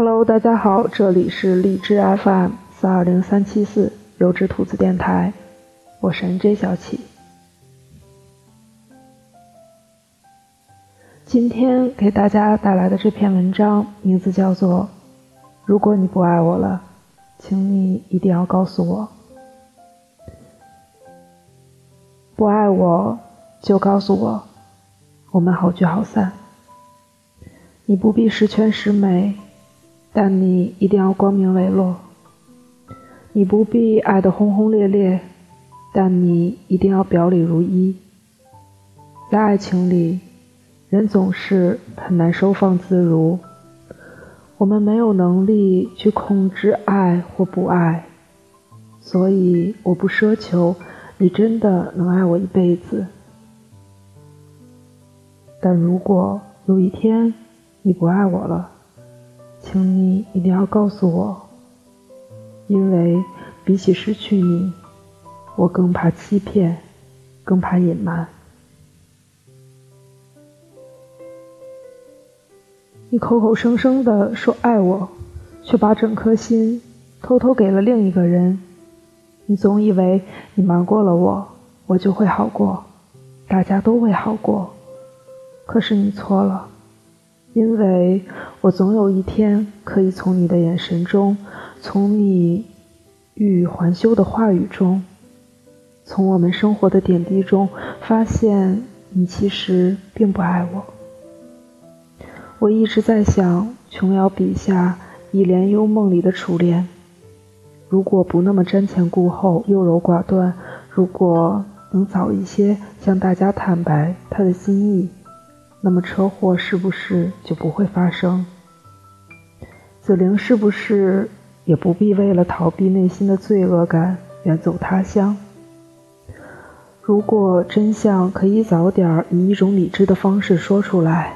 Hello，大家好，这里是荔枝 FM 四二零三七四优质兔子电台，我是 NJ 小启。今天给大家带来的这篇文章名字叫做《如果你不爱我了，请你一定要告诉我》。不爱我就告诉我，我们好聚好散。你不必十全十美。但你一定要光明磊落。你不必爱得轰轰烈烈，但你一定要表里如一。在爱情里，人总是很难收放自如。我们没有能力去控制爱或不爱，所以我不奢求你真的能爱我一辈子。但如果有一天你不爱我了，请你一定要告诉我，因为比起失去你，我更怕欺骗，更怕隐瞒。你口口声声的说爱我，却把整颗心偷偷给了另一个人。你总以为你瞒过了我，我就会好过，大家都会好过。可是你错了。因为我总有一天可以从你的眼神中，从你欲语还休的话语中，从我们生活的点滴中，发现你其实并不爱我。我一直在想琼瑶笔下《一帘幽梦》里的楚恋，如果不那么瞻前顾后、优柔寡断，如果能早一些向大家坦白他的心意。那么车祸是不是就不会发生？紫菱是不是也不必为了逃避内心的罪恶感远走他乡？如果真相可以早点以一种理智的方式说出来，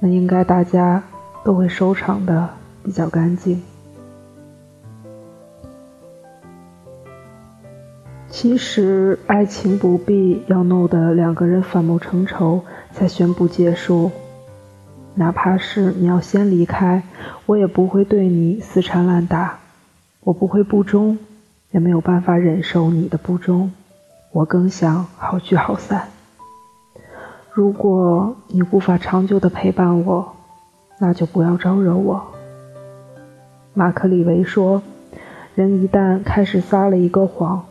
那应该大家都会收场的比较干净。其实，爱情不必要弄得两个人反目成仇才宣布结束。哪怕是你要先离开，我也不会对你死缠烂打。我不会不忠，也没有办法忍受你的不忠。我更想好聚好散。如果你无法长久的陪伴我，那就不要招惹我。马克·李维说：“人一旦开始撒了一个谎。”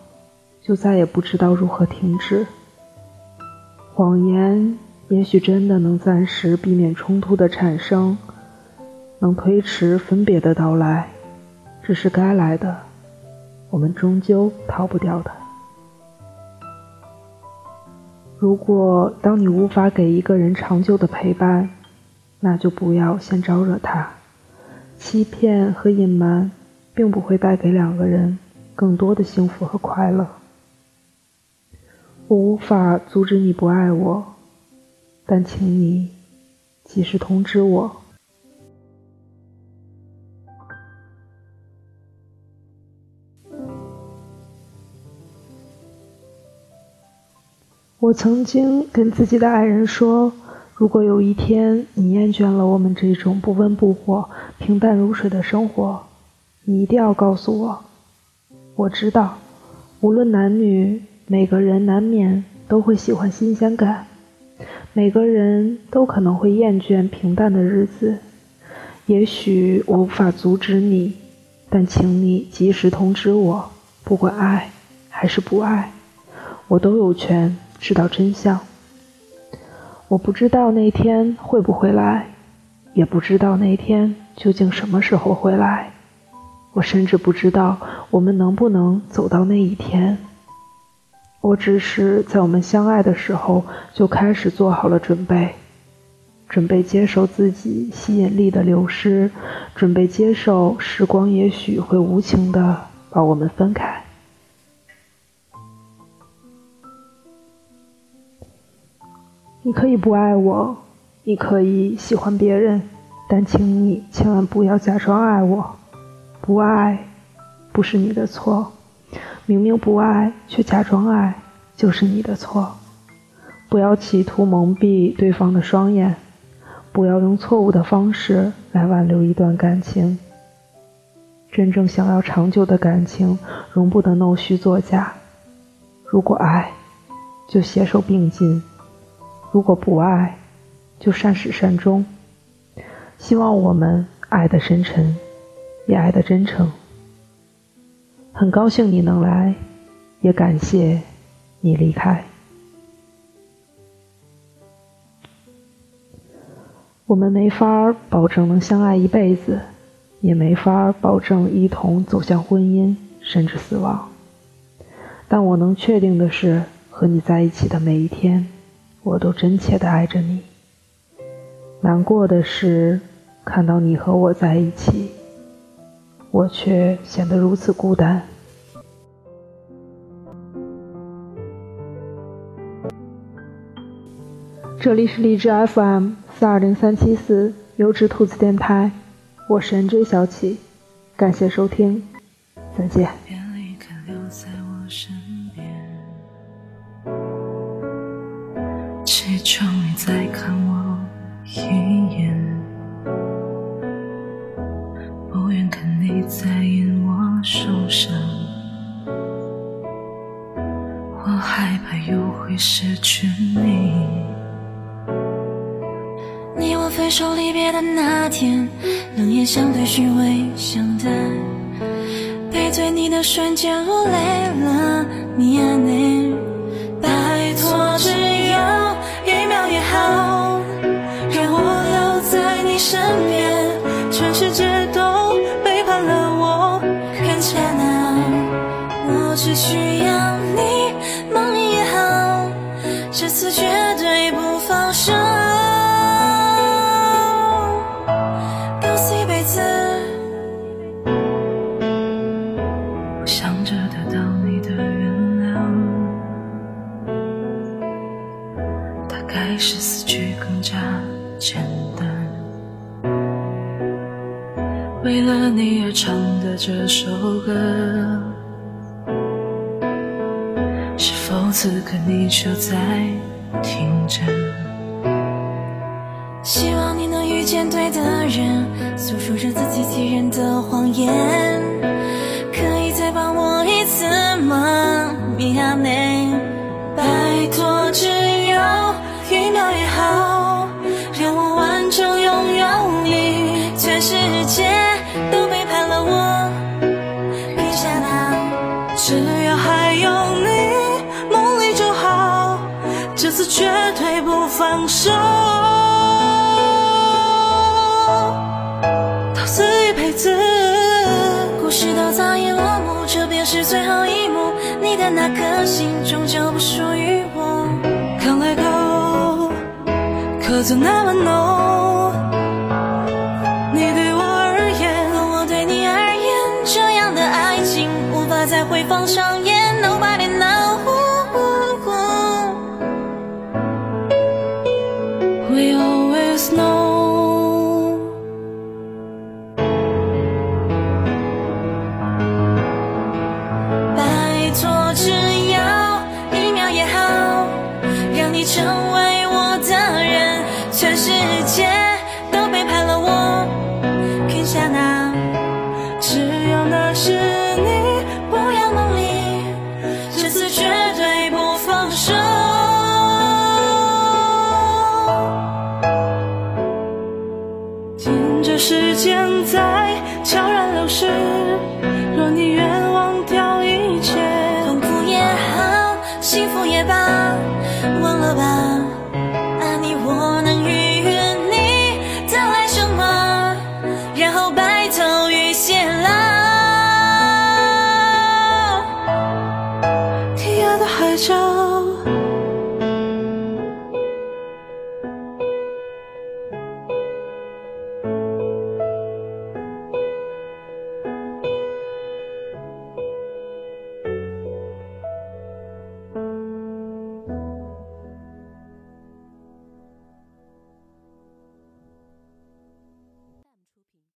就再也不知道如何停止。谎言也许真的能暂时避免冲突的产生，能推迟分别的到来，这是该来的，我们终究逃不掉的。如果当你无法给一个人长久的陪伴，那就不要先招惹他。欺骗和隐瞒并不会带给两个人更多的幸福和快乐。我无法阻止你不爱我，但请你及时通知我。我曾经跟自己的爱人说，如果有一天你厌倦了我们这种不温不火、平淡如水的生活，你一定要告诉我。我知道，无论男女。每个人难免都会喜欢新鲜感，每个人都可能会厌倦平淡的日子。也许我无法阻止你，但请你及时通知我。不管爱还是不爱，我都有权知道真相。我不知道那天会不会来，也不知道那天究竟什么时候会来。我甚至不知道我们能不能走到那一天。我只是在我们相爱的时候就开始做好了准备，准备接受自己吸引力的流失，准备接受时光也许会无情的把我们分开。你可以不爱我，你可以喜欢别人，但请你千万不要假装爱我。不爱，不是你的错。明明不爱却假装爱，就是你的错。不要企图蒙蔽对方的双眼，不要用错误的方式来挽留一段感情。真正想要长久的感情，容不得弄虚作假。如果爱，就携手并进；如果不爱，就善始善终。希望我们爱的深沉，也爱的真诚。很高兴你能来，也感谢你离开。我们没法保证能相爱一辈子，也没法保证一同走向婚姻，甚至死亡。但我能确定的是，和你在一起的每一天，我都真切的爱着你。难过的是，看到你和我在一起，我却显得如此孤单。这里是荔枝 FM 四二零三七四优质兔子电台，我是 NJ 小启，感谢收听，再见。又会失去你。你我分手离别的那天，冷眼相对，虚伪相待，背对你的瞬间我累了，你安内，为了你而唱的这首歌，是否此刻你就在听着？希望你能遇见对的人，诉说着自欺欺人的谎言，可以再帮我一次吗？미안 해， 这次绝对不放手，到此一辈子。故事都早已落幕，这便是最后一幕。你的那颗心终究不属于我。看来。可曾那么浓？你对我而言，我对你而言，这样的爱情无法再回放上演。